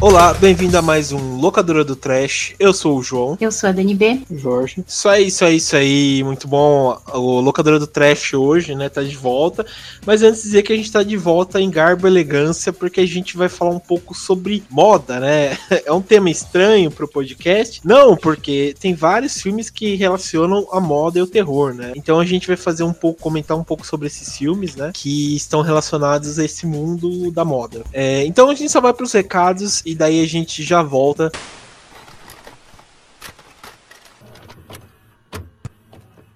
Olá, bem-vindo a mais um Locadora do Trash. Eu sou o João. Eu sou a Dani B. Jorge. Isso aí, isso aí, isso aí. Muito bom. O Locadora do Trash hoje, né, tá de volta. Mas antes de dizer que a gente tá de volta em garbo e elegância, porque a gente vai falar um pouco sobre moda, né? É um tema estranho pro podcast. Não, porque tem vários filmes que relacionam a moda e o terror, né? Então a gente vai fazer um pouco, comentar um pouco sobre esses filmes, né? Que estão relacionados a esse mundo da moda. É, então a gente só vai pros recados e daí a gente já volta.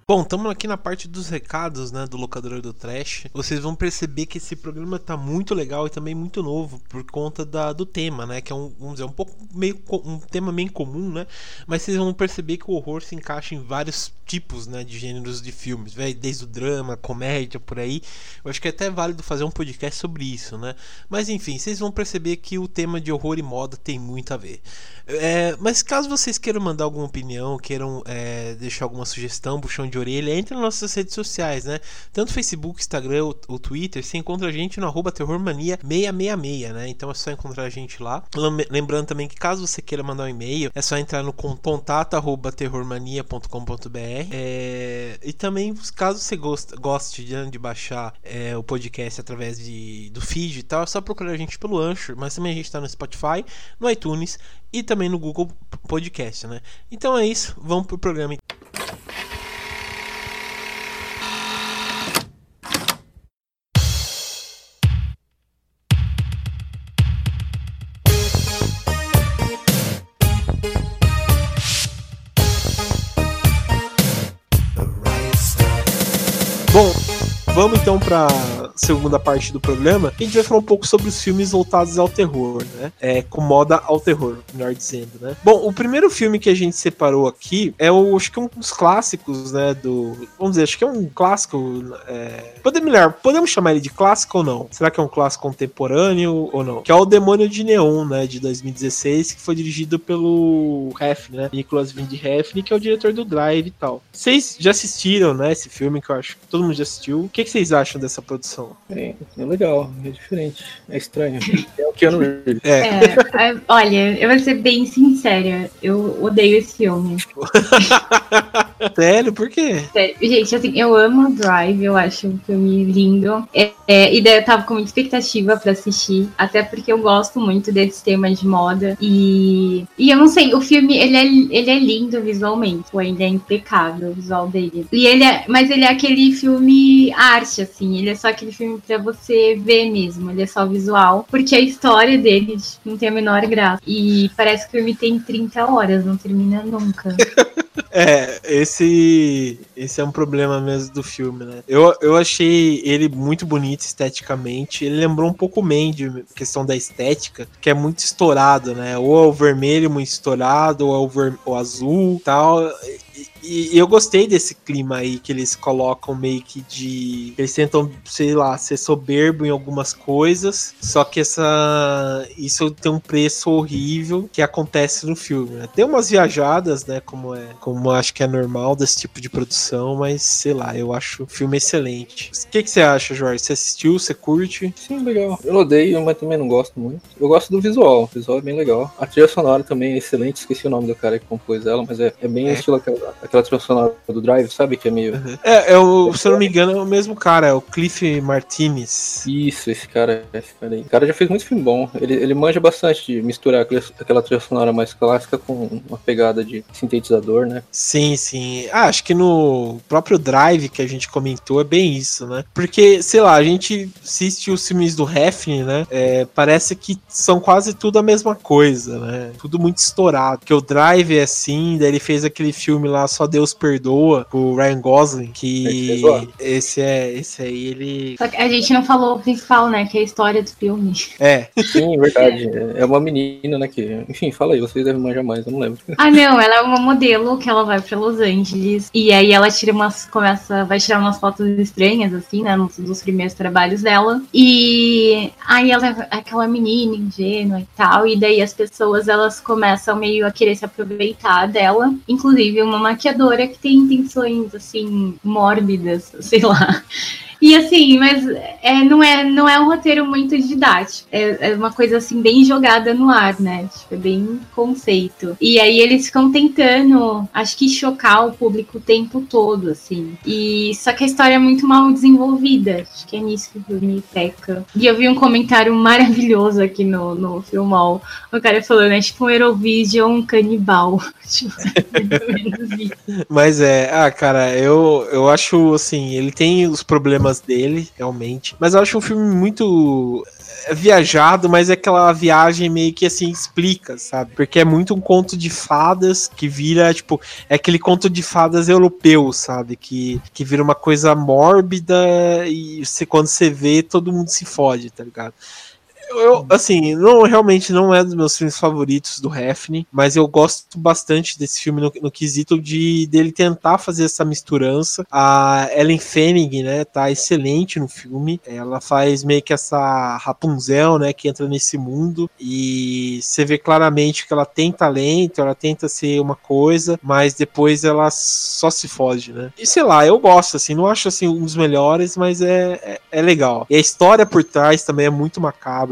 Bom, estamos aqui na parte dos recados, né, do locador do Trash. Vocês vão perceber que esse programa tá muito legal e também muito novo por conta da, do tema, né, que é um, vamos dizer, um pouco meio um tema bem comum, né, mas vocês vão perceber que o horror se encaixa em vários tipos, né, de gêneros de filmes, desde o drama, comédia, por aí. Eu acho que é até válido fazer um podcast sobre isso, né. Mas enfim, vocês vão perceber que o tema de horror e moda tem muito a ver. É, mas caso vocês queiram mandar alguma opinião, queiram é, deixar alguma sugestão, puxão de de orelha, entre nas nossas redes sociais, né? Tanto Facebook, Instagram ou, ou Twitter, você encontra a gente no arroba terrormania666, né? Então é só encontrar a gente lá. Lembrando também que caso você queira mandar um e-mail, é só entrar no contato arroba terrormania.com.br é, e também, caso você goste, de, de baixar é, o podcast através de, do feed e tal, é só procurar a gente pelo Anchor, mas também a gente está no Spotify, no iTunes e também no Google Podcast, né? Então é isso, vamos pro programa. Bom, vamos então para segunda parte do programa, a gente vai falar um pouco sobre os filmes voltados ao terror, né? É, com moda ao terror, melhor dizendo, né? Bom, o primeiro filme que a gente separou aqui é o, acho que é um dos clássicos, né? Do, vamos dizer, acho que é um clássico. É, podemos, melhor, podemos chamar ele de clássico ou não? Será que é um clássico contemporâneo ou não? Que é o Demônio de Neon, né? De 2016, que foi dirigido pelo Hef, né? Nicholas Wind Refn, que é o diretor do Drive e tal. Vocês já assistiram, né? Esse filme que eu acho que todo mundo já assistiu. O que vocês acham dessa produção? É, é legal, é diferente, é estranho. É o Keanu Reeves. É. é. olha, eu vou ser bem sincera, eu odeio esse filme. Sério? Por quê? Gente, assim, eu amo Drive, eu acho um filme lindo. É, é, e daí eu tava com muita expectativa pra assistir, até porque eu gosto muito desse tema de moda. E, e eu não sei, o filme, ele é, ele é lindo visualmente, ele é impecável o visual dele. E ele é, mas ele é aquele filme arte, assim, ele é só aquele filme pra você ver mesmo, ele é só visual, porque a história dele não tem a menor graça. E parece que o filme tem 30 horas, não termina nunca. É, esse esse é um problema mesmo do filme, né? Eu, eu achei ele muito bonito esteticamente. Ele lembrou um pouco o Mandy, questão da estética, que é muito estourado, né? Ou é o vermelho muito estourado, ou é o, ver, o azul tal. E, eu gostei desse clima aí que eles colocam meio que de. Eles tentam, sei lá, ser soberbo em algumas coisas. Só que essa. Isso tem um preço horrível que acontece no filme. Né? Tem umas viajadas, né? Como é. Como acho que é normal desse tipo de produção, mas sei lá, eu acho o filme excelente. O que, que você acha, Jorge? Você assistiu? Você curte? Sim, legal. Eu odeio, mas também não gosto muito. Eu gosto do visual. O visual é bem legal. A trilha sonora também é excelente. Esqueci o nome do cara que compôs ela, mas é, é bem é. estilo aquela, aquela sonora do Drive, sabe? Que é meio. Uhum. É, é o, se eu não me engano, é o mesmo cara, é o Cliff Martinez. Isso, esse cara, esse cara aí. O cara já fez muito filme bom. Ele, ele manja bastante de misturar aquela, trilha sonora mais clássica com uma pegada de sintetizador, né? Sim, sim. Ah, acho que no próprio Drive que a gente comentou é bem isso, né? Porque, sei lá, a gente assiste os filmes do Hefn, né? É, parece que são quase tudo a mesma coisa, né? Tudo muito estourado. Porque o Drive é assim, daí ele fez aquele filme lá, Só Deus Perdoa, o Ryan Gosling, que esse é esse aí ele. Só que a gente não falou o principal, né? Que é a história do filme. É. Sim, verdade. É uma menina, né? Que, enfim, fala aí, vocês devem manjar mais, eu não lembro. Ah, não, ela é uma modelo que ela vai pra Los Angeles e aí ela tira umas. começa. vai tirar umas fotos estranhas, assim, né? Nos, dos primeiros trabalhos dela. E aí ela é aquela menina ingênua e tal. E daí as pessoas elas começam meio a querer se aproveitar dela. Inclusive uma maquiagem maquiadora que tem intenções, assim, mórbidas, sei lá. E assim, mas é, não, é, não é um roteiro muito didático. É, é, uma coisa assim, bem jogada no ar, né? Tipo, é bem conceito. E aí eles ficam tentando, acho que, chocar o público o tempo todo, assim. E só que a história é muito mal desenvolvida. Acho que é nisso que o peca. E eu vi um comentário maravilhoso aqui no, no Filmol. O cara falando, é tipo um Eurovision canibal. tipo, mas é, ah, cara, eu, eu acho assim, ele tem os problemas dele, realmente. Mas eu acho um filme muito é viajado, mas é aquela viagem meio que assim explica, sabe? Porque é muito um conto de fadas que vira, tipo, é aquele conto de fadas europeu, sabe? Que, que vira uma coisa mórbida e você, quando você vê, todo mundo se fode, tá ligado? Eu, assim, não, realmente não é dos meus filmes favoritos do Hefne, mas eu gosto bastante desse filme no, no, quesito de dele tentar fazer essa misturança. A Ellen Fanning, né, tá excelente no filme. Ela faz meio que essa Rapunzel, né, que entra nesse mundo e você vê claramente que ela tem talento, ela tenta ser uma coisa, mas depois ela só se foge, né? E sei lá, eu gosto, assim, não acho assim um dos melhores, mas é, é, é legal. E a história por trás também é muito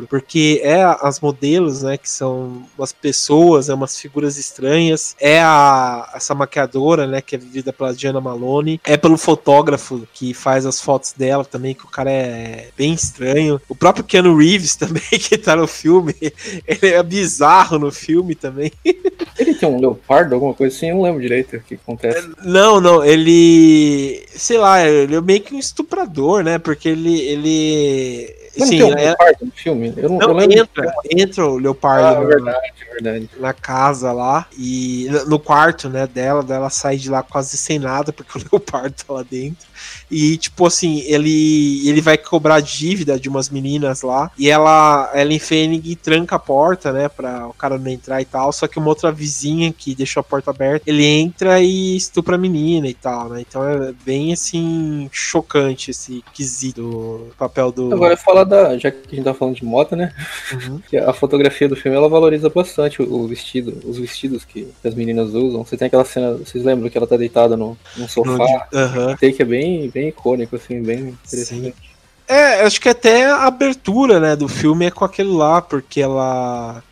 porque é as modelos, né, que são umas pessoas, é umas figuras estranhas, é a essa maquiadora, né, que é vivida pela Diana Malone, é pelo fotógrafo que faz as fotos dela também, que o cara é bem estranho. O próprio Keanu Reeves também, que tá no filme, ele é bizarro no filme também. Ele tem um leopardo, alguma coisa assim, eu não lembro direito o que acontece. Não, não, ele. Sei lá, ele é meio que um estuprador, né? Porque ele. ele Sim, tem um é... leopardo no filme? Eu não, não eu entra, entra o leopardo ah, na, verdade, verdade. na casa lá e no quarto, né, dela, dela sai de lá quase sem nada porque o leopardo tá lá dentro. E, tipo assim, ele, ele vai cobrar dívida de umas meninas lá. E ela, Ellen Fanning tranca a porta, né? Pra o cara não entrar e tal. Só que uma outra vizinha que deixou a porta aberta, ele entra e estupra a menina e tal, né? Então é bem assim, chocante esse quesito do papel do. Agora fala da. Já que a gente tá falando de moda, né? Uhum. que a fotografia do filme ela valoriza bastante o, vestido, os vestidos que as meninas usam. Você tem aquela cena, vocês lembram que ela tá deitada no, no sofá? No, uhum. Take é bem, bem icônico, assim, bem interessante. Sim. É, acho que até a abertura, né, do filme é com aquele lá, porque ela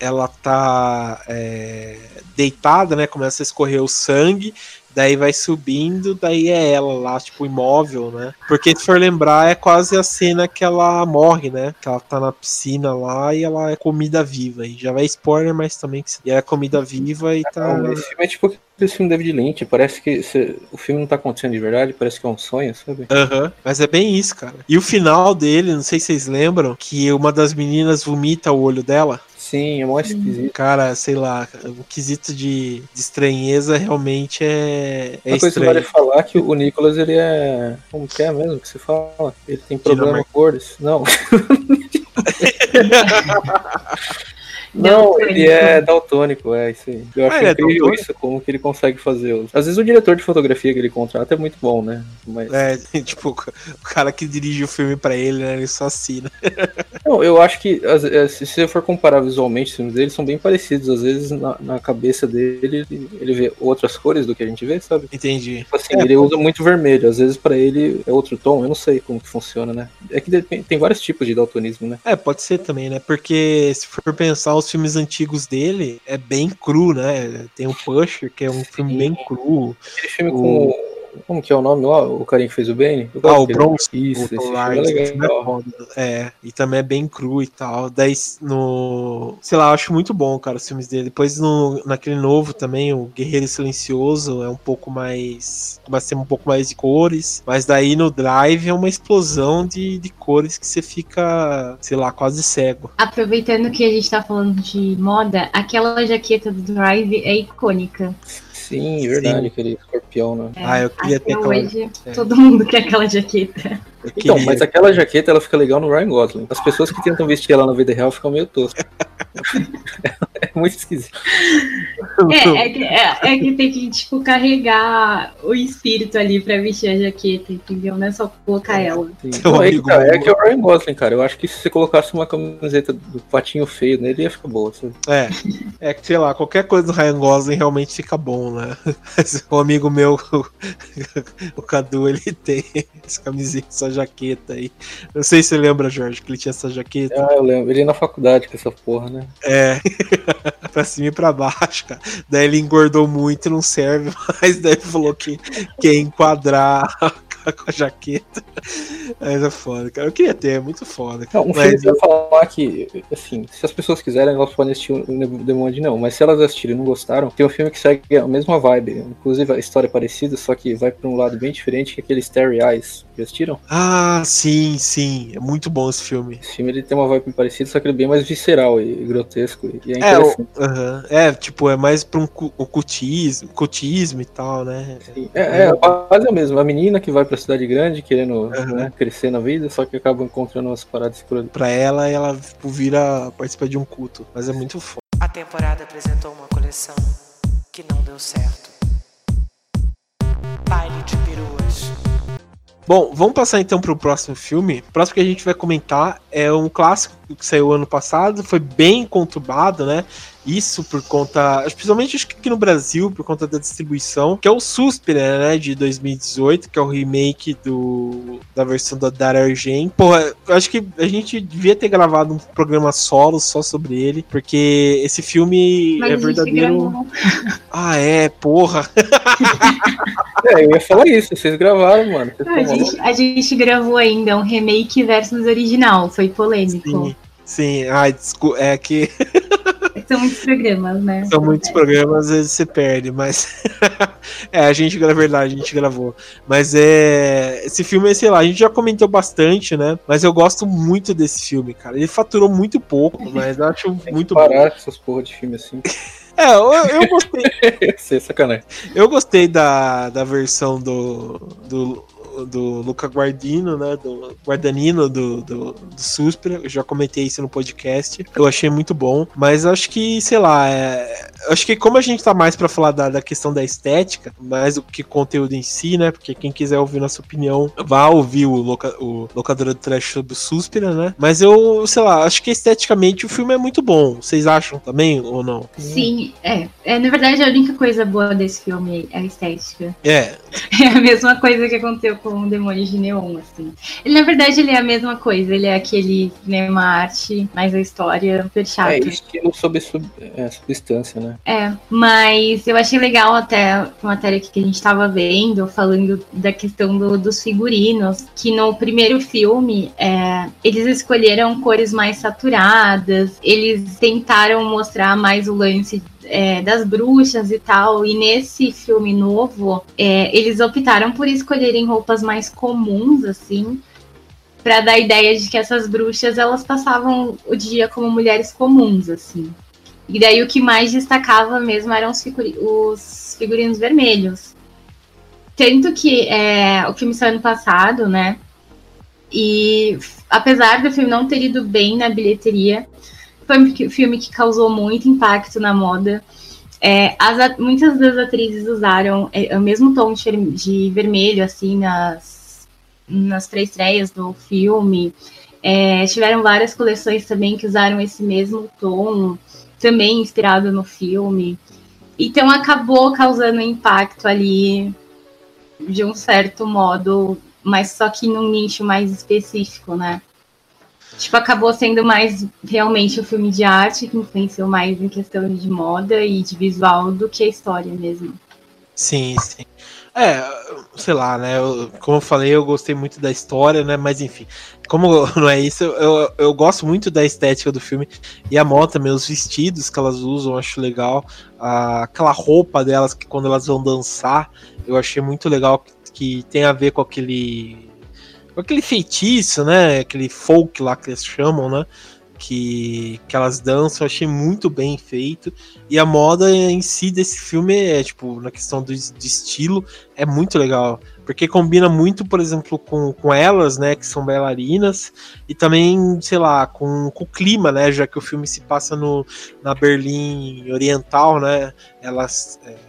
ela tá é, deitada, né, começa a escorrer o sangue, daí vai subindo, daí é ela lá, tipo, imóvel, né? Porque se for lembrar, é quase a cena que ela morre, né? Que ela tá na piscina lá e ela é comida viva. E já vai spoiler, mas também que e é comida viva e tá. Esse filme é tipo esse filme David Lynch, parece que se, o filme não tá acontecendo de verdade, parece que é um sonho, sabe? Aham, uhum, mas é bem isso, cara. E o final dele, não sei se vocês lembram, que uma das meninas vomita o olho dela. Sim, é mó esquisito. Cara, sei lá, o quesito de, de estranheza realmente é, é Uma coisa que vale falar que o Nicolas, ele é... Como que é mesmo que você fala? Ele tem problema com cores. Não. Não, ele é daltônico, é isso aí. Eu acho ah, incrível é isso, como que ele consegue fazer. Às vezes o diretor de fotografia que ele contrata é muito bom, né? Mas... É, tipo, o cara que dirige o filme pra ele, né? Ele só assina. Não, eu acho que é, se você for comparar visualmente os filmes dele, são bem parecidos. Às vezes na, na cabeça dele ele vê outras cores do que a gente vê, sabe? Entendi. Tipo assim, é, ele usa muito vermelho. Às vezes para ele é outro tom, eu não sei como que funciona, né? É que tem vários tipos de daltonismo, né? É, pode ser também, né? Porque se for pensar os filmes antigos dele, é bem cru, né? Tem o Pusher, que é um filme bem cru. Aquele filme o... com como que é o nome lá? O carinha que fez o Bane? Ah, o Bronze. Isso, esse filme é legal. É, e também é bem cru e tal. Daí, no. Sei lá, eu acho muito bom, cara, os filmes dele. Depois, no, naquele novo também, o Guerreiro Silencioso, é um pouco mais. Vai ser um pouco mais de cores. Mas daí no Drive é uma explosão de, de cores que você fica, sei lá, quase cego. Aproveitando que a gente tá falando de moda, aquela jaqueta do Drive é icônica. Sim, verdade, Sim. aquele escorpião, né? É, ah, eu queria ter aquela... hoje, é. todo mundo quer aquela jaqueta. Então, mas aquela jaqueta ela fica legal no Ryan Gosling. As pessoas que tentam vestir ela na vida real ficam meio toscas. é muito esquisito. É, é que, é, é, que tem que, tipo, carregar o espírito ali pra vestir a jaqueta, entendeu? Não é só colocar ela. Não, é, que, é que é o Ryan Gosling, cara. Eu acho que se você colocasse uma camiseta do patinho feio nele, ia ficar boa. Sabe? É, é que, sei lá, qualquer coisa do Ryan Gosling realmente fica bom, né? o amigo meu, o, Cadu, ele tem essa camisinha, essa jaqueta aí. Não sei se você lembra, Jorge, que ele tinha essa jaqueta. Ah, eu lembro. Ele ia na faculdade com essa porra, né? É. pra cima e pra baixo, cara. Daí ele engordou muito e não serve mais. Daí falou que quer enquadrar com a jaqueta. Mas é foda, cara. Eu queria ter, é muito foda. Não, um mas... filme eu... falar que, assim, se as pessoas quiserem, elas podem assistir o Demônio não. Mas se elas assistirem e não gostaram, tem um filme que segue a mesma vibe. Inclusive a história é parecida, só que vai pra um lado bem diferente, que é aquele Starry Eyes. Já assistiram? Ah, sim, sim. É muito bom esse filme. Esse filme ele tem uma vibe parecida, só que ele é bem mais visceral e grotesco. E é, é, o, uh -huh. é tipo, é mais pra um ocultismo, ocultismo e tal, né? Sim. É, é, a base é a mesma. A menina que vai pra cidade grande querendo uhum. né, crescer na vida, só que acaba encontrando umas paradas por ali. Pra ela, ela tipo, vira participar de um culto, mas é muito foda. A temporada apresentou uma coleção que não deu certo. Baile de peruas. Bom, vamos passar então para o próximo filme. O próximo que a gente vai comentar é um clássico que saiu ano passado, foi bem conturbado, né? Isso por conta, principalmente acho que aqui no Brasil, por conta da distribuição, que é o Suspira, né, de 2018, que é o remake do, da versão da Dara Argent. Porra, eu acho que a gente devia ter gravado um programa solo só sobre ele, porque esse filme Mas é verdadeiro. Ah, é, porra. é, eu ia falar isso, vocês gravaram, mano. Vocês a, gente, a, gente, gravou ainda um remake versus original, foi polêmico. Sim. Sim, ai, desculpa, é que. São muitos programas, né? São muitos programas, às vezes você perde, mas. é, a gente, na verdade, a gente gravou. Mas é. Esse filme, sei lá, a gente já comentou bastante, né? Mas eu gosto muito desse filme, cara. Ele faturou muito pouco, mas eu acho Tem muito parar bom. essas porra de filme assim. É, eu, eu gostei. Sei, sacanagem. Eu gostei da, da versão do, do do Luca Guardino, né? Do Guardanino do, do, do Suspira. Eu já comentei isso no podcast. Eu achei muito bom. Mas acho que, sei lá, é, acho que como a gente tá mais para falar da, da, questão da estética, mais do que conteúdo em si, né? Porque quem quiser ouvir nossa opinião, vá ouvir o, loca, o Locadora do Trash sobre o Suspira, né? Mas eu, sei lá, acho que esteticamente o filme é muito bom. Vocês acham também ou não? Sim, é. é na verdade, a única coisa boa desse filme é a estética. É. É a mesma coisa que aconteceu com com Demônios de Neon, assim. Ele, na verdade, ele é a mesma coisa, ele é aquele cinema arte, mas a história super chata. É, estilo sobre sub, é, substância, né? É, mas eu achei legal até a matéria que a gente estava vendo, falando da questão do, dos figurinos, que no primeiro filme, é, eles escolheram cores mais saturadas, eles tentaram mostrar mais o lance é, das bruxas e tal. E nesse filme novo, é, eles optaram por escolherem roupas mais comuns, assim, para dar a ideia de que essas bruxas elas passavam o dia como mulheres comuns, assim. E daí o que mais destacava mesmo eram os, figuri os figurinos vermelhos. Tanto que é, o filme saiu ano passado, né? E apesar do filme não ter ido bem na bilheteria, foi um filme que causou muito impacto na moda. É, as, muitas das atrizes usaram é, o mesmo tom de, de, vermelho, assim, nas, nas pré-estreias do filme. É, tiveram várias coleções também que usaram esse mesmo tom, também inspirado no filme. Então acabou causando impacto ali de um certo modo, mas só que num nicho mais específico, né? Tipo, acabou sendo mais realmente o um filme de arte que influenciou mais em questão de moda e de visual do que a história mesmo. Sim, sim. É, sei lá, né? Eu, como eu falei, eu gostei muito da história, né? Mas enfim, como não é isso, eu, eu gosto muito da estética do filme e a moda também, os vestidos que elas usam, eu acho legal. A, aquela roupa delas que quando elas vão dançar, eu achei muito legal que, que tem a ver com aquele aquele feitiço, né? Aquele folk lá que eles chamam, né? que, que elas dançam, eu achei muito bem feito. E a moda em si desse filme é, tipo, na questão do, de estilo, é muito legal. Porque combina muito, por exemplo, com, com elas, né, que são bailarinas, e também, sei lá, com, com o clima, né, já que o filme se passa no, na Berlim Oriental, né, elas... É,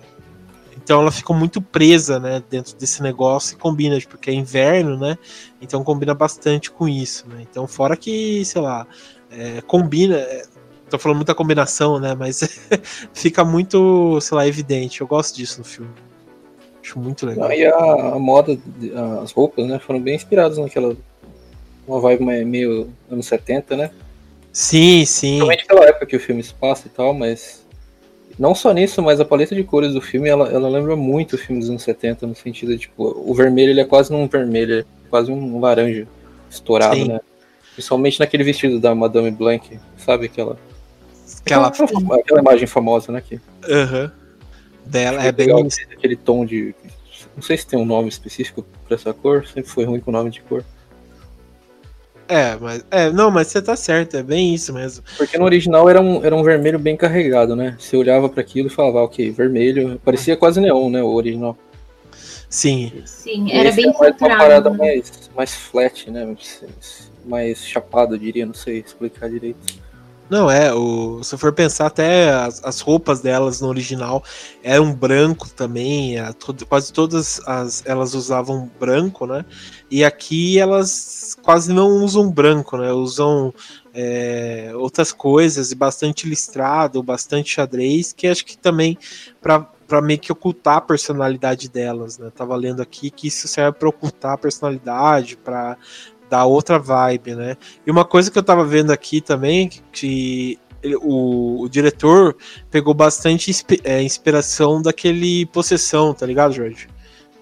então ela ficou muito presa, né, dentro desse negócio e combina, porque é inverno, né? Então combina bastante com isso, né? Então fora que, sei lá, é, combina, é, tô falando muita combinação, né, mas fica muito, sei lá, evidente. Eu gosto disso no filme. Acho muito legal. e a, a, moda, as roupas, né, foram bem inspiradas naquela uma vibe meio anos 70, né? Sim, sim. Principalmente pela época que o filme se passa e tal, mas não só nisso, mas a paleta de cores do filme, ela, ela lembra muito o filme dos anos 70, no sentido de, tipo, o vermelho ele é quase um vermelho, é quase um laranja estourado, Sim. né? Principalmente naquele vestido da Madame Blanc, sabe? Aquela. Aquela, aquela imagem famosa, né? Que... Uhum. Dela é bem. Aquele tom de. Não sei se tem um nome específico pra essa cor, sempre foi ruim com o nome de cor. É, mas. É, não, mas você tá certo, é bem isso mesmo. Porque no original era um, era um vermelho bem carregado, né? Você olhava para aquilo e falava, ah, ok, vermelho. Parecia quase neon, né? O original. Sim. Sim, era bem mais uma parada né? mais, mais flat, né? Mais chapado, eu diria, não sei explicar direito. Não, é, o, se for pensar até as, as roupas delas no original eram branco também, a, to, quase todas as, elas usavam branco, né? E aqui elas quase não usam branco, né? Usam é, outras coisas e bastante listrado, bastante xadrez, que acho que também para meio que ocultar a personalidade delas, né? Tava lendo aqui que isso serve para ocultar a personalidade, para dá outra vibe, né? E uma coisa que eu tava vendo aqui também, que ele, o, o, diretor pegou bastante é, inspiração daquele Possessão, tá ligado, Jorge?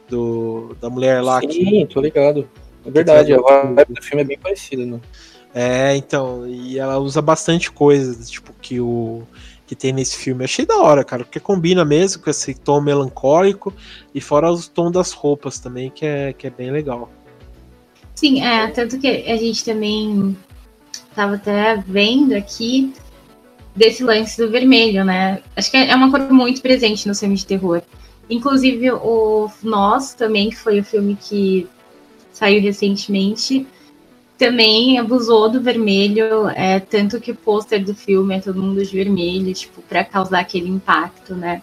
Do, da mulher lá. Sim, que, tô ligado. É verdade, a vibe do filme é bem parecida, né? É, então, e ela usa bastante coisa, tipo, que o que tem nesse filme. Achei da hora, cara, porque combina mesmo com esse tom melancólico e fora os tons das roupas também, que é, que é bem legal. Sim, é, tanto que a gente também estava até vendo aqui desse lance do vermelho, né? Acho que é uma cor muito presente no filme de terror. Inclusive o Nós também, que foi o filme que saiu recentemente, também abusou do vermelho, é, tanto que o pôster do filme é todo mundo de vermelho, tipo, para causar aquele impacto, né?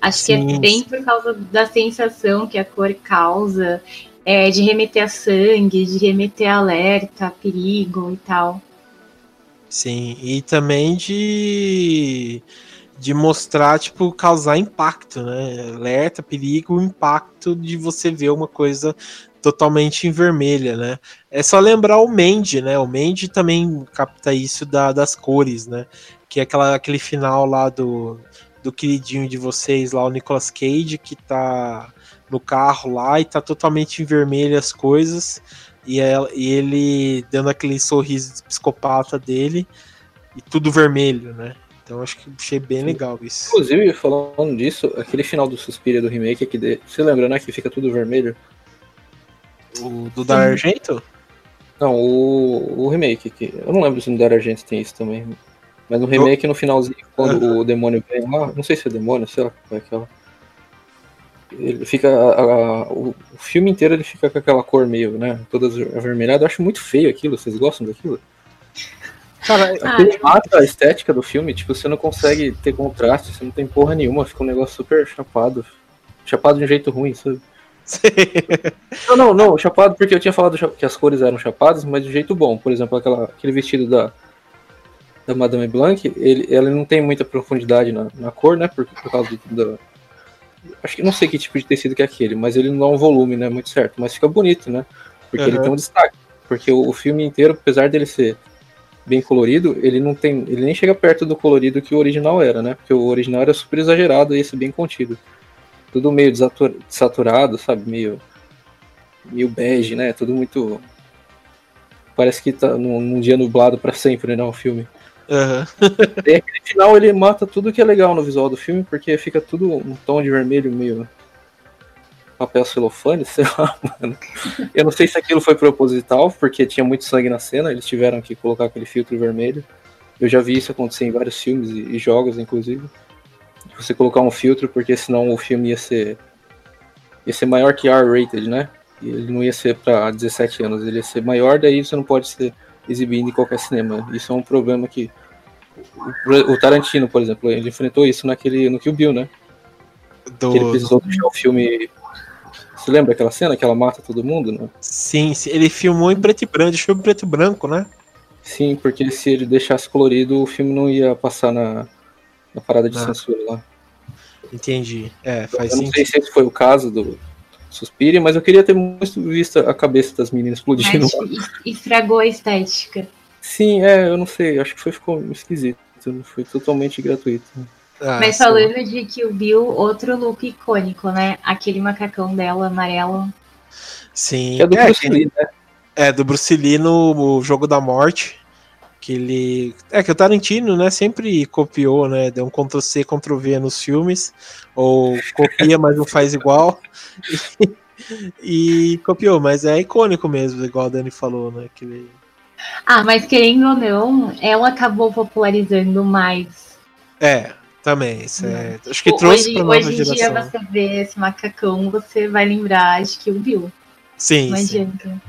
Acho Sim. que é bem por causa da sensação que a cor causa é, de remeter a sangue, de remeter a alerta, a perigo e tal. Sim, e também de, de mostrar, tipo, causar impacto, né? Alerta, perigo, impacto de você ver uma coisa totalmente em vermelha, né? É só lembrar o Mandy, né? O Mandy também capta isso da, das cores, né? Que é aquela, aquele final lá do, do queridinho de vocês, lá o Nicolas Cage, que tá no carro lá e tá totalmente em vermelho as coisas. E, ela, e ele dando aquele sorriso de psicopata dele e tudo vermelho, né? Então acho que achei bem legal isso. Inclusive, falando disso, aquele final do Suspira do remake aqui, de... você lembra, né? Que fica tudo vermelho. O do Dar Argento? Não, o, o remake. Que... Eu não lembro se no Dar Argento tem isso também. Mas no remake, no finalzinho, quando uhum. o demônio vem lá, não sei se é demônio, sei lá qual é aquela. Ele fica. A, a, o, filme inteiro ele fica com aquela cor meio, né? Toda avermelhada. Eu acho muito feio aquilo. Vocês gostam daquilo? Cara, aquilo ah, mata a estética do filme. Tipo, você não consegue ter contraste, você não tem porra nenhuma. Fica um negócio super chapado. Chapado de um jeito ruim, sabe? não, não, não, chapado porque eu tinha falado que as cores eram chapadas, mas de jeito bom. Por exemplo, aquela, aquele vestido da, da Madame Blanc, ele, ela não tem muita profundidade na, na cor, né? Por, por causa do, Acho que não sei que tipo de tecido que é aquele, mas ele não dá um volume, né? Muito certo. Mas fica bonito, né? Porque uhum. ele tem um destaque. Porque o, o, filme inteiro, apesar dele ser bem colorido, ele não tem. Ele nem chega perto do colorido que o original era, né? Porque o original era super exagerado e esse bem contido. Tudo meio desaturado, sabe? Meio. meio bege, né? Tudo muito. Parece que tá num, num dia nublado para sempre, né? O filme. Uhum. e aquele final ele mata tudo que é legal no visual do filme, porque fica tudo um tom de vermelho meio. papel celofane, sei lá, mano. Eu não sei se aquilo foi proposital, porque tinha muito sangue na cena, eles tiveram que colocar aquele filtro vermelho. Eu já vi isso acontecer em vários filmes e, jogos, inclusive. Você colocar um filtro, porque senão o filme ia ser ia ser maior que R-rated, né? Ele não ia ser para 17 anos, ele ia ser maior, daí você não pode ser exibido em qualquer cinema. Isso é um problema que o, o Tarantino, por exemplo, ele enfrentou isso naquele no Kill Bill, né? Do... Que ele precisou deixar o filme você lembra aquela cena que ela mata todo mundo, né? Sim, ele filmou em preto e branco, deixou em preto e branco, né? Sim, porque se ele deixasse colorido, o filme não ia passar na, na parada de ah. censura lá. Entendi. É, faz eu não sentido. sei se esse foi o caso do Suspire, mas eu queria ter muito visto a cabeça das meninas explodindo. Mas estragou a estética. Sim, é, eu não sei, acho que foi ficou esquisito, foi totalmente gratuito. Ah, Mas falando sim. de Kill Bill, outro look icônico, né? Aquele macacão dela amarelo. Sim. Que é do é, Bruce Lee, né? É, do Bruce Lee no Jogo da Morte. Que ele. É que o Tarantino, né, sempre copiou, né? Deu um Ctrl-C, Ctrl-V nos filmes. Ou copia, mas não faz igual. E, e, copiou, mas é icônico mesmo, igual a Dani falou, né? Que ele... Ah, mas querendo ou não, ela acabou popularizando mais. É, também, isso é, acho que trouxe hoje, pra nova hoje geração. Hoje em dia você vê esse macacão, você vai lembrar de que o Bill. Sim, Não sim. adianta.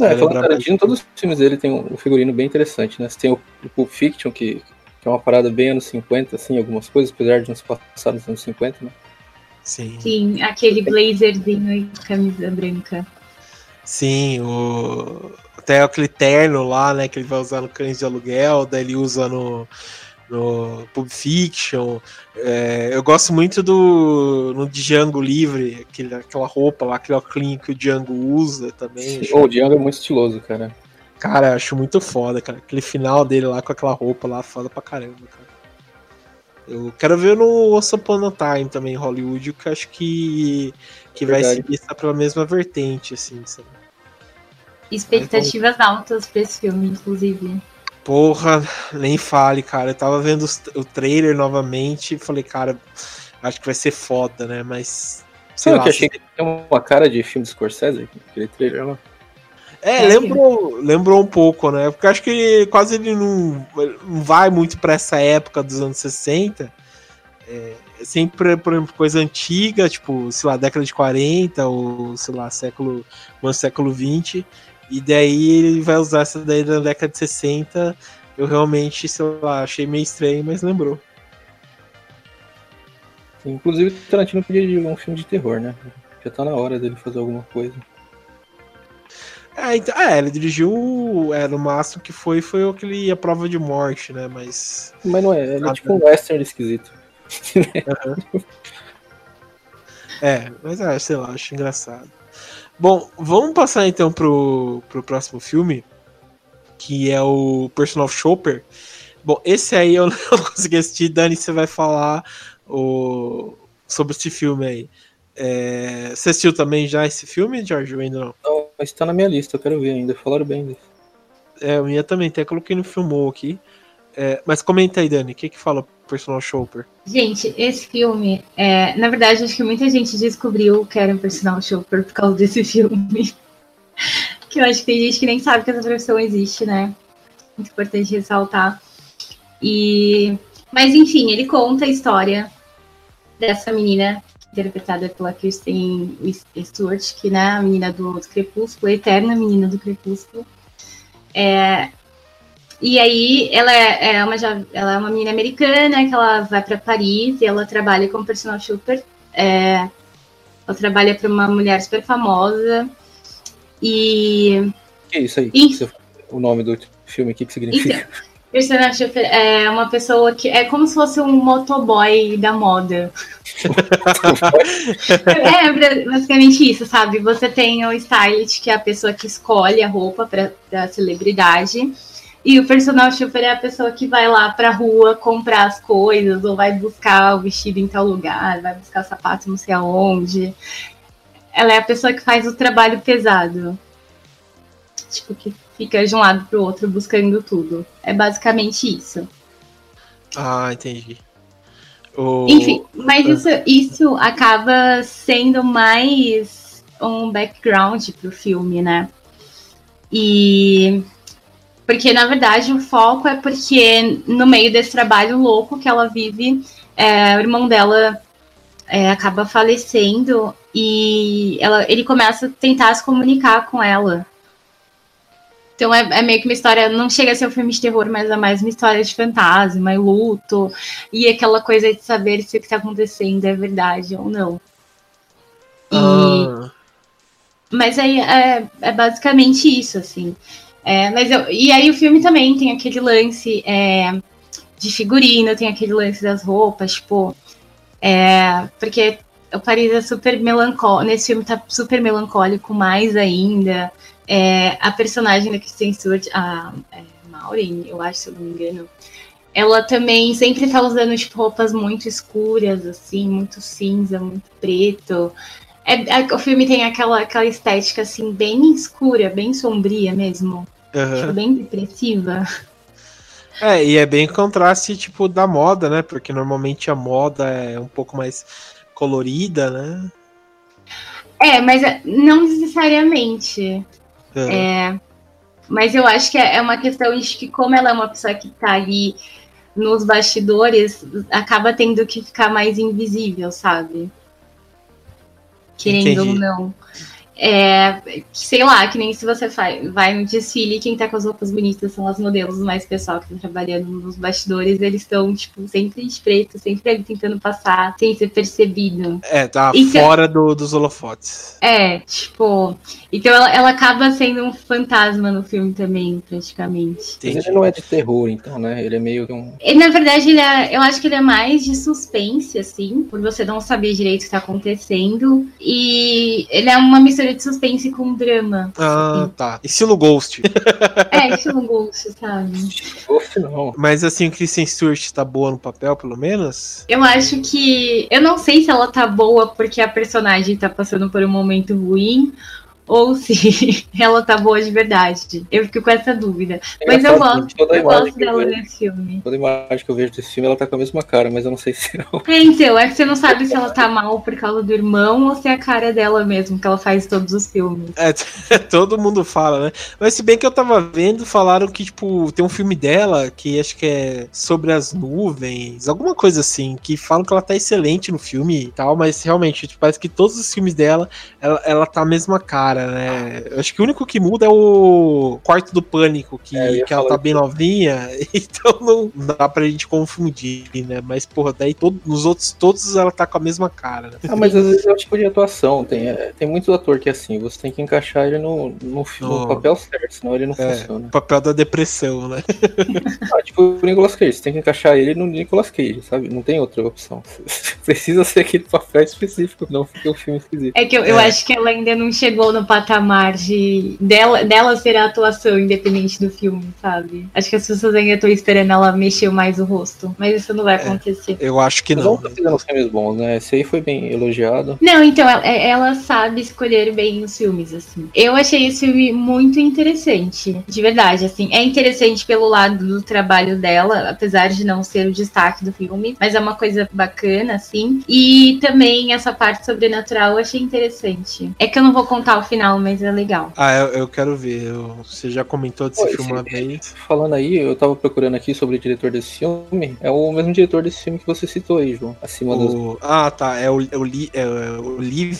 É, falando Tarantino, todos os filmes dele tem um figurino bem interessante, né? Você tem o, o Pulp Fiction, que, que, é uma parada bem anos 50, assim, algumas coisas, apesar de não se passar nos anos 50, né? Sim. Sim, aquele blazerzinho e camisa branca. Sim, o... até aquele terno lá, né, que ele vai usar no Cães de Aluguel, daí ele usa no no Pulp Fiction. É, eu gosto muito do no Django Livre, aquele, aquela roupa lá, aquele óculos que o Django usa também. Sim, o Django é muito estiloso, cara. Cara, acho muito foda, cara. Aquele final dele lá com aquela roupa lá, foda pra caramba, cara. Eu quero ver no Once Upon a Time também, Hollywood, que acho que, que vai seguir essa pela mesma vertente, assim, sabe? Expectativas então... altas pra esse filme, inclusive. Porra, nem fale, cara. Eu tava vendo o trailer novamente e falei, cara, acho que vai ser foda, né? Mas. Sei lá, que achei que tem uma cara de filme de Scorsese, aquele trailer lá. É, lembrou, lembrou um pouco, né? Porque acho que quase ele não, não vai muito para essa época dos anos 60. É, sempre, por exemplo, coisa antiga, tipo, sei lá, década de 40 ou, sei lá, século, no século 20. E daí ele vai usar essa daí da década de 60. Eu realmente, sei lá, achei meio estranho, mas lembrou. Inclusive, o Tarantino podia dirigir um filme de terror, né? Já tá na hora dele fazer alguma coisa. É, então, é ele dirigiu. É, no máximo que foi foi aquele A Prova de Morte, né? Mas. Mas não é, ele é tipo um western esquisito. Uhum. é, mas é, sei lá, acho engraçado. Bom, vamos passar então pro, pro próximo filme, que é o Personal Shopper. Bom, esse aí eu não consegui assistir. Dani, você vai falar o, sobre esse filme aí. É, você assistiu também já esse filme, George? Ou ainda não? Não, mas tá na minha lista, eu quero ver ainda. Falaram bem disso. É, a minha também, até coloquei no Filmou aqui. É, mas comenta aí, Dani, o que que fala Personal Shopper? Gente, esse filme, é, na verdade, acho que muita gente descobriu que era um Personal Shopper por causa desse filme. que eu acho que tem gente que nem sabe que essa profissão existe, né? Muito importante ressaltar. E, mas enfim, ele conta a história dessa menina interpretada pela Kristen Stewart, que né, a menina do, do Crepúsculo, a eterna menina do Crepúsculo. É, e aí ela é, é uma, ela é uma menina americana que ela vai para Paris e ela trabalha como personal shopper. É, ela trabalha para uma mulher super famosa. E. Que é isso aí? E... O nome do filme, o que, que significa? Então, personal shopper é uma pessoa que é como se fosse um motoboy da moda. é basicamente isso, sabe? Você tem o stylist, que é a pessoa que escolhe a roupa para a celebridade. E o personal shopper é a pessoa que vai lá pra rua comprar as coisas, ou vai buscar o vestido em tal lugar, vai buscar sapato não sei aonde. Ela é a pessoa que faz o trabalho pesado. Tipo, que fica de um lado pro outro buscando tudo. É basicamente isso. Ah, entendi. O... Enfim, mas isso, isso acaba sendo mais um background pro filme, né? E porque na verdade o foco é porque no meio desse trabalho louco que ela vive, é, o irmão dela é, acaba falecendo e ela, ele começa a tentar se comunicar com ela. Então é, é, meio que uma história, não chega a ser um filme de terror, mas é mais uma história de fantasma e luto, e aquela coisa de saber se o que está acontecendo é verdade ou não. E, ah. Mas aí é, é, basicamente isso, assim. É, mas eu, e aí o filme também tem aquele lance é, de figurino, tem aquele lance das roupas, tipo. É, porque o Paris é super melancólico. Nesse filme tá super melancólico mais ainda. É, a personagem da Kristen Stewart, a é, Maureen, eu acho, se eu não me engano, ela também sempre tá usando tipo, roupas muito escuras, assim, muito cinza, muito preto. É, é, o filme tem aquela, aquela estética assim, bem escura, bem sombria mesmo. Uhum. Bem depressiva. É, e é bem contraste, tipo, da moda, né? Porque normalmente a moda é um pouco mais colorida, né? É, mas não necessariamente. É. é. mas eu acho que é, é uma questão de que, como ela é uma pessoa que tá ali nos bastidores, acaba tendo que ficar mais invisível, sabe? Querendo Entendi. ou não. É, sei lá, que nem se você vai, vai no desfile, quem tá com as roupas bonitas são as modelos, mas o pessoal que tá trabalhando nos bastidores, eles estão, tipo, sempre de preto, sempre ali tentando passar, sem ser percebido. É, tá então, fora do, dos holofotes. É, tipo. Então ela, ela acaba sendo um fantasma no filme também, praticamente. Mas ele não é de terror, então, né? Ele é meio que um. Ele, na verdade, ele é, eu acho que ele é mais de suspense, assim, por você não saber direito o que tá acontecendo. E ele é uma mistura mistura de suspense com drama. Ah, assim. tá. Estilo Ghost. é, estilo Ghost, sabe? Ghost não. Mas assim, Kristen Stewart tá boa no papel, pelo menos? Eu acho que. Eu não sei se ela tá boa porque a personagem tá passando por um momento ruim ou se ela tá boa de verdade. Eu fico com essa dúvida. É mas eu gosto, eu gosto dela vejo, nesse filme. Toda imagem que eu vejo desse filme, ela tá com a mesma cara, mas eu não sei se não. É, então, é que você não sabe se ela tá mal por causa do irmão ou se é a cara dela mesmo, que ela faz todos os filmes. É, todo mundo fala, né? Mas se bem que eu tava vendo, falaram que, tipo, tem um filme dela que acho que é sobre as nuvens, alguma coisa assim, que falam que ela tá excelente no filme e tal, mas realmente, tipo, parece que todos os filmes dela, ela, ela tá a mesma cara cara, né? Eu acho que o único que muda é o quarto do pânico, que, é, que ela tá bem novinha, então não dá pra gente confundir, né? Mas, porra, daí todo, nos outros todos ela tá com a mesma cara, né? Ah, mas às vezes é o tipo de atuação. Tem, é, tem muito ator que é assim, você tem que encaixar ele no, no, no papel certo, senão ele não é, funciona. O papel da depressão, né? ah, tipo o Nicolas Cage, você tem que encaixar ele no Nicolas Cage, sabe? Não tem outra opção. Precisa ser aquele papel específico, não fica o filme esquisito. É que eu, eu é. acho que ela ainda não chegou no patamar de dela, dela ser a atuação independente do filme, sabe? Acho que as pessoas ainda estão esperando ela mexer mais o rosto, mas isso não vai é, acontecer. Eu acho que não. Mas fazendo os filmes bons, né? Esse aí foi bem elogiado. Não, então ela, é, ela sabe escolher bem os filmes, assim. Eu achei esse filme muito interessante, de verdade, assim. É interessante pelo lado do trabalho dela, apesar de não ser o destaque do filme, mas é uma coisa bacana, assim. E também essa parte sobrenatural eu achei interessante. É que eu não vou contar o final final, mas é legal. Ah, eu, eu quero ver. Eu, você já comentou desse Pô, filme uma vez. Falando aí, eu tava procurando aqui sobre o diretor desse filme. É o mesmo diretor desse filme que você citou aí, João. Acima o... das... Ah, tá. É o, é o, Li, é o Liv...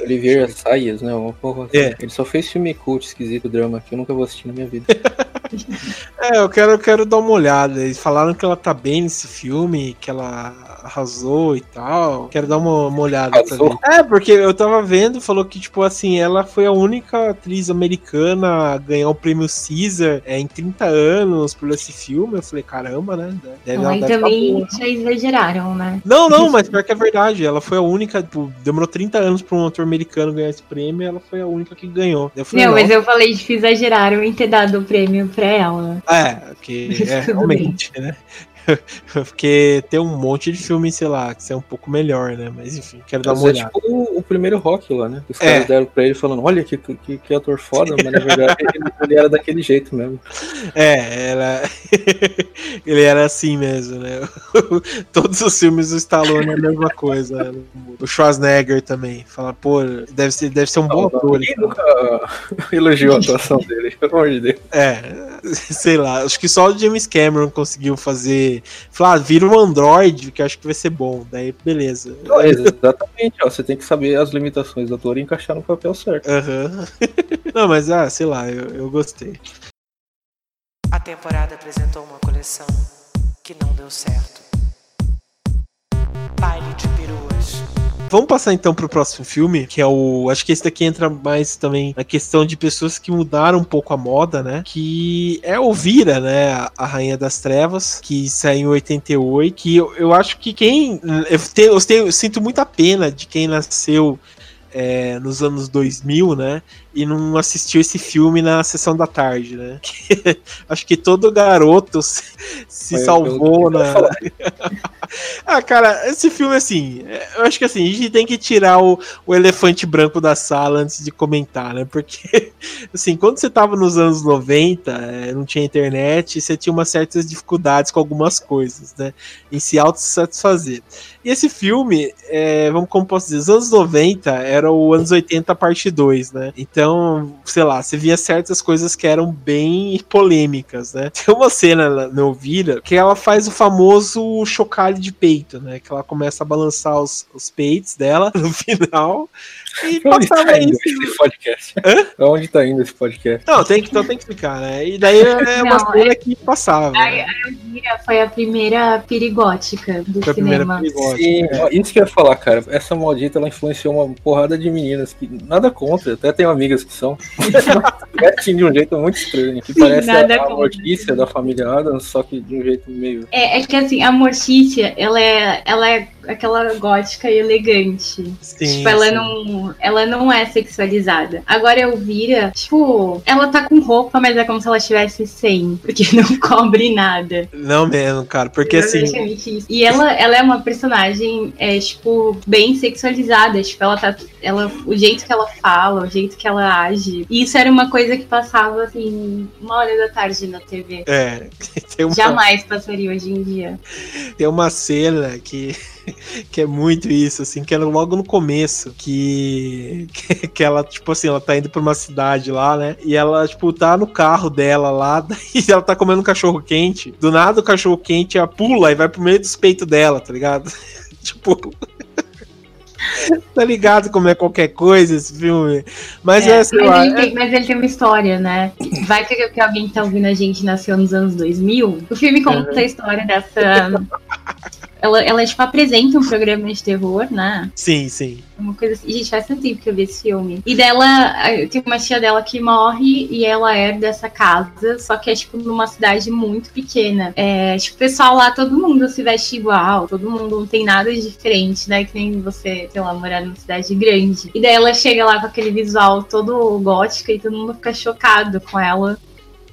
Olivier Sayas, né? Uma porra assim. é. Ele só fez filme cult, esquisito, drama, que eu nunca vou assistir na minha vida. é, eu quero, eu quero dar uma olhada. Eles falaram que ela tá bem nesse filme, que ela arrasou e tal. Quero dar uma, uma olhada também. É, porque eu tava vendo, falou que, tipo assim, ela foi a única atriz americana a ganhar o prêmio Caesar é, em 30 anos por esse filme. Eu falei, caramba, né? Deve, Mas também já exageraram, né? Não, não, mas pior que é verdade. Ela foi a única, tipo, demorou 30 anos pra um ator americano ganhar esse prêmio ela foi a única que ganhou. Falei, não, mas eu falei que exageraram em ter dado o prêmio pra ela. É, que é, realmente, né? Porque tem um monte de filme, sei lá, que é um pouco melhor, né? Mas enfim, quero dar uma é olhada. tipo o, o primeiro rock lá, né? Os É. caras deram pra ele falando, olha que, que, que ator foda, mas na verdade ele, ele era daquele jeito mesmo. É, ela... ele era assim mesmo, né? Todos os filmes do Stallone é a mesma coisa. né? O Schwarzenegger também. Fala, pô, deve ser, deve ser um bom ator. E tal. nunca elogiou a atuação dele, pelo amor de Deus. É, sei lá, acho que só o James Cameron conseguiu fazer. Falar, ah, vira um Android, que eu acho que vai ser bom. Daí, beleza. Não, exatamente, ó, você tem que saber as limitações do ator e encaixar no papel certo. Aham. Não, mas ah, sei lá, eu, eu gostei. A temporada apresentou uma coleção que não deu certo. Baile de peruas. Vamos passar então pro próximo filme, que é o. Acho que esse daqui entra mais também na questão de pessoas que mudaram um pouco a moda, né? Que é o Vira, né? A, a Rainha das Trevas, que saiu em 88. Que eu, eu acho que quem. Eu, tenho, eu, tenho- eu sinto muita pena de quem nasceu. é, nos anos 2000, né? E não assistiu esse filme na sessão da tarde, né? acho que todo garoto se, se salvou na. ah, cara, esse filme, assim, eu acho que assim, a gente tem que tirar o, o elefante branco da sala antes de comentar, né? Porque, assim, quando você tava nos anos 90, é, não tinha internet, você tinha umas certas dificuldades com algumas coisas, né? Em se autossatisfazer. E esse filme, é, vamos como posso dizer, os anos 90 era o anos 80 parte 2, né? Então, sei lá, você via certas coisas que eram bem polêmicas, né? Tem uma cena na- no Elvira que ela faz o famoso chocalho de peito, né? Que ela começa a balançar os, os peitos dela no final. E Pra onde passava tá isso. esse podcast? Hã? Pra onde tá indo esse podcast? Não, tem que, então tem que ficar, né? E daí é uma Não, cena que passava. né? Elvira foi a primeira perigótica do Foi a primeira cinema. Sim, É. isso que eu ia falar, cara. Essa maldita ela influenciou uma porrada de meninas que nada contra, até tenho amigas que são. Vestem de um jeito muito estranho, que Sim, parece a, a. Mortícia da família Adams, só que de um jeito meio. É, é que assim, a Mortícia, ela é, ela é aquela gótica e elegante. Sim, tipo, ela sim. não, ela não é sexualizada. Agora Elvira, tipo, ela tá com roupa, mas é como se ela estivesse sem, porque não cobre nada. Não mesmo, cara, porque assim. Isso. E ela, ela é uma personagem, é, tipo, bem sexualizada. Tipo, ela tá. Ela, o jeito que ela fala, o jeito que ela age. E isso era uma coisa que passava, assim, uma hora da tarde na TV. É, uma, Jamais passaria hoje em dia. tem uma cena que, que é muito isso, assim, que é logo no começo, que, que, que ela, tipo assim, ela tá indo pra uma cidade lá, né? E ela, tipo, tá no carro dela lá, daí ela tá comendo um cachorro quente. Do nada o cachorro quente ela pula e vai pro meio dos peitos dela, tá ligado? tipo. tá ligado como é qualquer coisa esse filme? Mas é, É, sei mas, lá. ele tem, mas ele tem uma história, né? Vai que, que alguém que tá ouvindo a gente nasceu nos anos 2000. O filme conta Uhum. a história dessa. Ela, ela, tipo, apresenta um programa de terror, né? Sim, sim. Uma coisa assim. Gente, faz tanto tempo que eu vi esse filme. E dela, eh, tem uma tia dela que morre e ela herda essa casa, só que é, tipo, numa cidade muito pequena. É, tipo, o pessoal lá, todo mundo se veste igual, todo mundo não tem nada de diferente, né? Que nem você, sei lá, morar numa cidade grande. E daí ela chega lá com aquele visual todo gótico e todo mundo fica chocado com ela.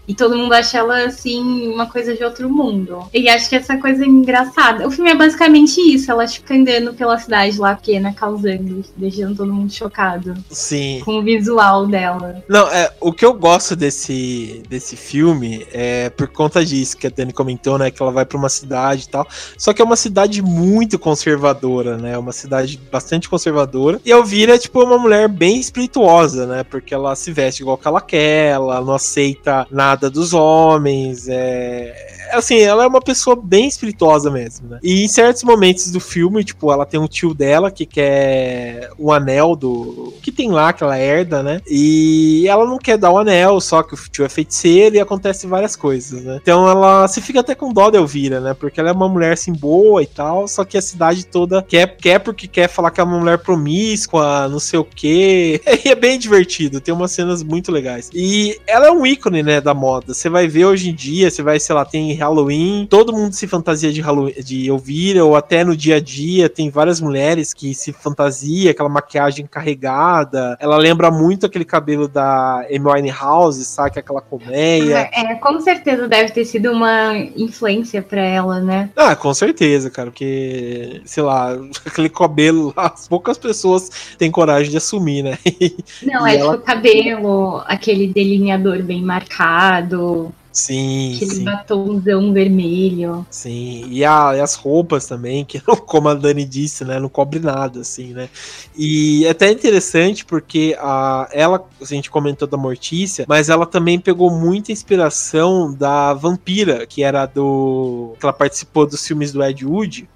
E todo mundo acha ela, assim, uma coisa de outro mundo. E acho que essa coisa é engraçada. O filme é basicamente isso. Ela fica andando pela cidade lá pequena, causando, deixando todo mundo chocado Sim. com o visual dela. Não, é, o que eu gosto desse, desse filme é por conta disso que a Dani comentou, né? Que ela vai pra uma cidade e tal. Só que é uma cidade muito conservadora, né? Uma cidade bastante conservadora. E a Elvira é, tipo, uma mulher bem espirituosa, né? Porque ela se veste igual que ela quer, ela não aceita nada dos homens. É... Assim, ela é uma pessoa bem espirituosa mesmo, né? E em certos momentos do filme, tipo, ela tem um tio dela que quer o anel do. que tem lá, que ela herda, né? E ela não quer dar o anel, só que o tio é feiticeiro e acontece várias coisas, né? Então ela se fica até com dó da Elvira, né? Porque ela é uma mulher assim boa e tal, só que a cidade toda quer, quer porque quer falar que é uma mulher promíscua, não sei o quê. E é bem divertido, tem umas cenas muito legais. E ela é um ícone, né, da moda. Você vai ver hoje em dia, você vai, sei lá, tem Halloween, todo mundo se fantasia de Halloween, de Elvira, ou até no dia a dia tem várias mulheres que se fantasia, aquela maquiagem carregada. Ela lembra muito aquele cabelo da Amy Winehouse, sabe? Aquela colmeia. É, com certeza deve ter sido uma influência para ela, né? Ah, com certeza, cara, porque, sei lá, aquele cabelo lá, poucas pessoas têm coragem de assumir, né? Não, é ela... tipo cabelo, aquele delineador bem marcado. Sim, Aquele sim. batomzão vermelho. Sim, e, a, e, as roupas também, que como a Dani disse, né, não cobre nada, assim, né. E é até interessante porque a, ela, a gente comentou da Mortícia, mas ela também pegou muita inspiração da Vampira, que era do... que ela participou dos filmes do Ed Wood,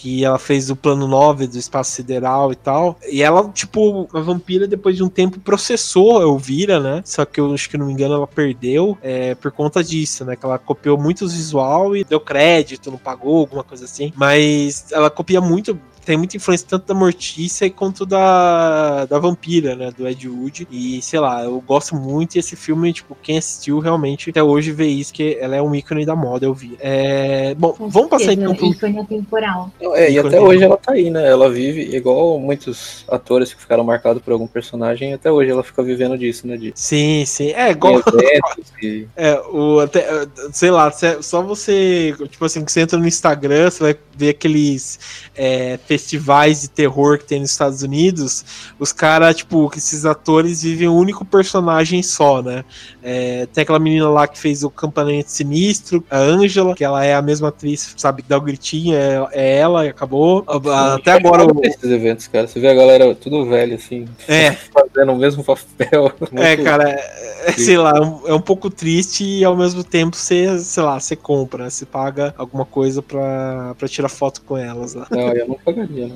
que ela fez o plano 9 do espaço sideral e tal. E ela, tipo, a vampira, depois de um tempo, processou a Elvira, né? Só que eu acho que não me engano, ela perdeu é, por conta disso, né? Que ela copiou muito os visual e deu crédito, não pagou, alguma coisa assim. Mas ela copia muito tem muita influência tanto da Mortícia quanto da, da Vampira, né? Do Ed Wood. E, sei lá, eu gosto muito e esse filme, tipo, quem assistiu realmente até hoje vê isso, que ela é um ícone da moda, eu vi. É, bom, Com vamos passar então pro... Ícone temporal. É, e até hoje ela tá aí, né? Ela vive igual muitos atores que ficaram marcados por algum personagem, até hoje ela fica vivendo disso, né? De... Sim, sim. É igual. e... É, o, até, sei lá, só você, tipo assim, que você entra no Instagram, você vai ver aqueles é, festivais de terror que tem nos Estados Unidos, os caras, tipo, que esses atores vivem um único personagem só, né? É, tem aquela menina lá que fez o Campanete Sinistro, a Angela, que ela é a mesma atriz, sabe, que dá o gritinho, é, é ela e acabou. Sim, Até agora. O... Esses eventos, cara, você vê a galera tudo velho, assim, é. fazendo o mesmo papel. É, cara, é, sei lá, é um pouco triste e ao mesmo tempo você, sei lá, você compra? Você paga alguma coisa pra, pra tirar foto com elas lá. Não, eu não pagaria, né?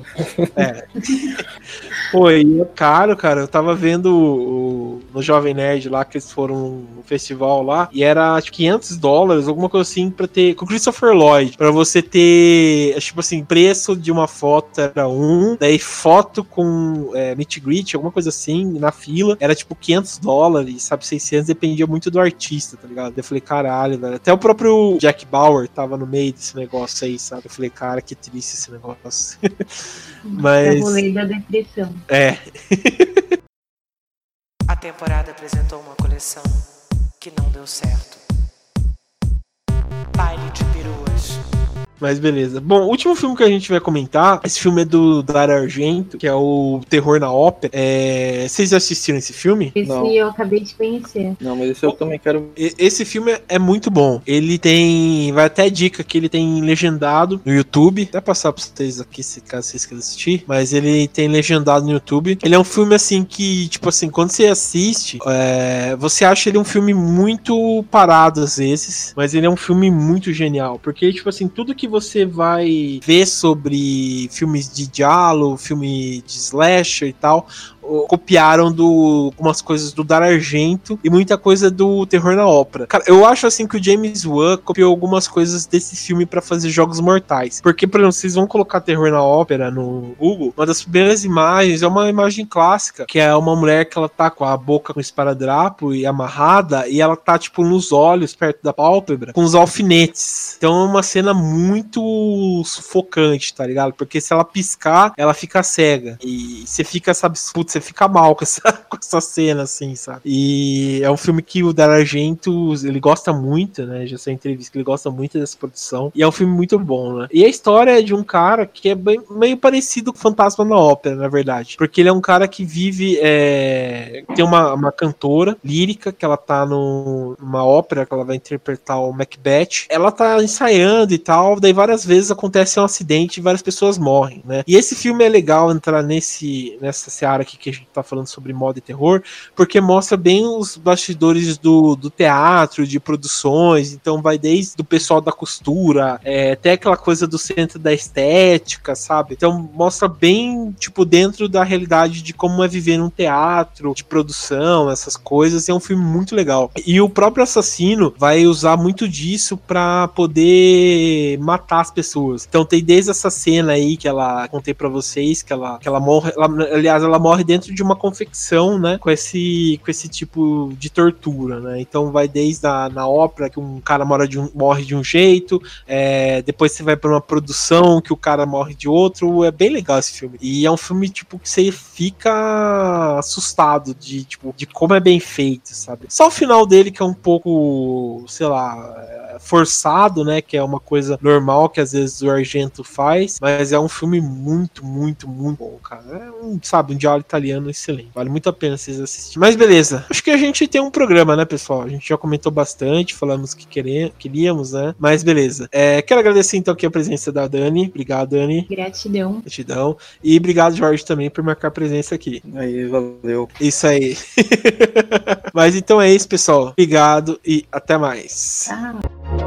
É. Pô, e é caro, cara. Eu tava vendo o, no Jovem Nerd lá, que eles foram no festival lá, e era acho 500 dólares, alguma coisa assim, pra ter. Com Christopher Lloyd, pra você ter, tipo assim, preço de uma foto era um, daí foto com é, meet greet, alguma coisa assim, na fila, era tipo 500 dólares, sabe, 600, dependia muito do artista, tá ligado? Eu falei, caralho, velho. Até o próprio Jack Bauer tava no meio desse negócio aí, sabe? Eu falei, cara, que triste esse negócio. Mas. Eu da depressão. É. A temporada apresentou uma coleção que não deu certo. Baile de peruas. Mas beleza. Bom, o último filme que a gente vai comentar, esse filme é do Dario Argento, que é o Terror na Ópera. É... Vocês já assistiram esse filme? Esse Não. eu acabei de conhecer. Não, mas esse eu também quero. Esse filme é muito bom. Ele tem. Vai até dica que ele tem legendado no YouTube. Até passar pra vocês aqui, se caso vocês queiram assistir. Mas ele tem legendado no YouTube. Ele é um filme assim que, tipo assim, quando você assiste, é... você acha ele um filme muito parado às vezes. Mas ele é um filme muito genial. Porque, tipo assim, tudo que você vai ver sobre filmes de diálogo, filme de slasher e tal, copiaram do algumas coisas do Dar Argento e muita coisa do Terror na Ópera. Cara, eu acho assim que o James Wan copiou algumas coisas desse filme para fazer Jogos Mortais. Porque, por exemplo, vocês vão colocar Terror na Ópera no Google, uma das primeiras imagens é uma imagem clássica, que é uma mulher que ela tá com a boca com esparadrapo e amarrada e ela tá tipo nos olhos perto da pálpebra com os alfinetes. Então é uma cena muito sufocante, tá ligado? Porque se ela piscar, ela fica cega. E você fica, sabe, putz, você fica mal com essa, com essa cena, assim, sabe? E é um filme que o Dario Argento, ele gosta muito, né? Já sei entrevista que ele gosta muito dessa produção. E é um filme muito bom, né? E a história é de um cara que é bem, meio parecido com Fantasma na Ópera, na verdade. Porque ele é um cara que vive. É... Tem uma, uma cantora lírica que ela tá no, numa ópera que ela vai interpretar o Macbeth. Ela tá ensaiando e tal, daí várias vezes acontece um acidente e várias pessoas morrem, né? E esse filme é legal entrar nesse, nessa seara aqui que a gente tá falando sobre moda e terror, porque mostra bem os bastidores do, do teatro, de produções, então vai desde o pessoal da costura, é, até aquela coisa do centro da estética, sabe? Então mostra bem, tipo, dentro da realidade de como é viver num teatro, de produção, essas coisas, é um filme muito legal. E o próprio assassino vai usar muito disso para poder matar as pessoas. Então tem desde essa cena aí que ela contei para vocês, que ela, que ela morre, ela, aliás, ela morre dentro de uma confecção, né? Com esse, com esse tipo de tortura, né? Então vai desde a na ópera que um cara mora de um, morre de um jeito, é, depois você vai para uma produção que o cara morre de outro. É bem legal esse filme. E é um filme, tipo, que você fica assustado de, tipo, de como é bem feito, sabe? Só o final dele que é um pouco, sei lá, forçado, né? Que é uma coisa normal que às vezes o Argento faz, mas é um filme muito, muito, muito bom, cara. É um, sabe, um diálogo italiano excelente. Vale muito a pena vocês assistirem. Mas beleza, acho que a gente tem um programa, né, pessoal? A gente já comentou bastante, falamos que queríamos, né? Mas beleza. É, quero agradecer então aqui a presença da Dani. Obrigado, Dani. Gratidão. Gratidão. E obrigado, Jorge, também por marcar presença aqui. Aí, valeu. Isso aí. Mas então é isso, pessoal. Obrigado e até mais. Tchau.